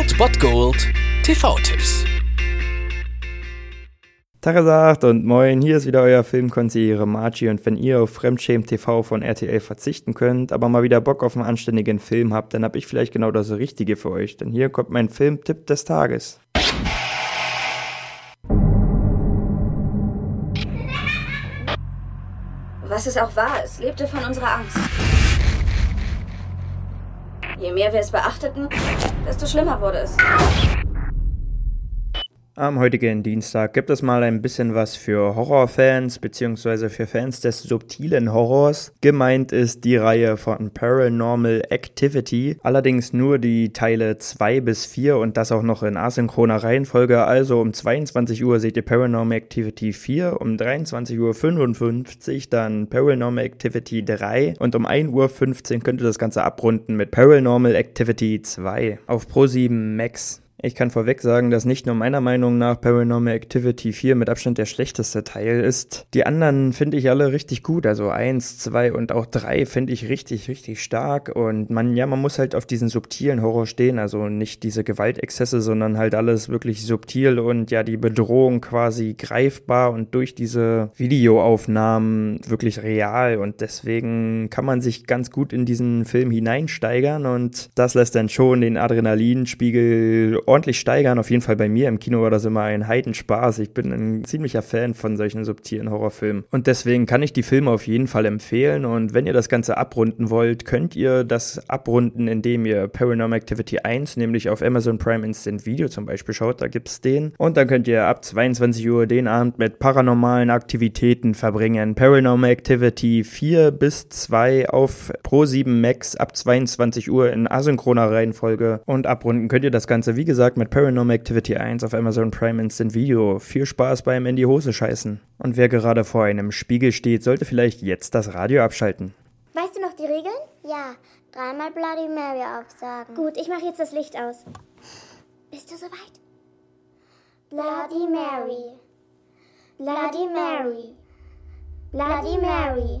Old Bot Gold TV-Tipps. Tagesagt und moin, hier ist wieder euer Filmkonsigliere Margie und wenn ihr auf Fremdschämen TV von RTL verzichten könnt, aber mal wieder Bock auf einen anständigen Film habt, dann hab ich vielleicht genau das Richtige für euch, denn hier kommt mein Filmtipp des Tages. Was es auch war, es lebte von unserer Angst. Je mehr wir es beachteten, desto schlimmer wurde es. Am heutigen Dienstag gibt es mal ein bisschen was für Horrorfans bzw. für Fans des subtilen Horrors. Gemeint ist die Reihe von Paranormal Activity, allerdings nur die Teile 2 bis 4 und das auch noch in asynchroner Reihenfolge. Also um 22 Uhr seht ihr Paranormal Activity 4, um 23.55 Uhr dann Paranormal Activity 3 und um 1.15 Uhr könnt ihr das Ganze abrunden mit Paranormal Activity 2 auf Pro7 Max. Ich kann vorweg sagen, dass nicht nur meiner Meinung nach Paranormal Activity 4 mit Abstand der schlechteste Teil ist. Die anderen finde ich alle richtig gut. Also 1, 2 und auch 3 finde ich richtig, richtig stark. Und man, ja, man muss halt auf diesen subtilen Horror stehen. Also nicht diese Gewaltexzesse, sondern halt alles wirklich subtil und ja, die Bedrohung quasi greifbar und durch diese Videoaufnahmen wirklich real. Und deswegen kann man sich ganz gut in diesen Film hineinsteigern und das lässt dann schon den Adrenalinspiegel ordentlich steigern. Auf jeden Fall bei mir im Kino war das immer ein Heidenspaß. Ich bin ein ziemlicher Fan von solchen subtilen Horrorfilmen. Und deswegen kann ich die Filme auf jeden Fall empfehlen. Und wenn ihr das Ganze abrunden wollt, könnt ihr das abrunden, indem ihr Paranormal Activity 1, nämlich auf Amazon Prime Instant Video zum Beispiel schaut. Da gibt es den. Und dann könnt ihr ab 22 Uhr den Abend mit paranormalen Aktivitäten verbringen. Paranormal Activity 4 bis 2 auf Pro 7 Max ab 22 Uhr in asynchroner Reihenfolge. Und abrunden könnt ihr das Ganze, wie gesagt, gesagt, mit Paranormal Activity 1 auf Amazon Prime Instant Video. Viel Spaß beim in die Hose scheißen. Und wer gerade vor einem Spiegel steht, sollte vielleicht jetzt das Radio abschalten. Weißt du noch die Regeln? Ja, dreimal Bloody Mary aufsagen. Gut, ich mache jetzt das Licht aus. Bist du soweit? Bloody Mary. Bloody Mary. Bloody Mary.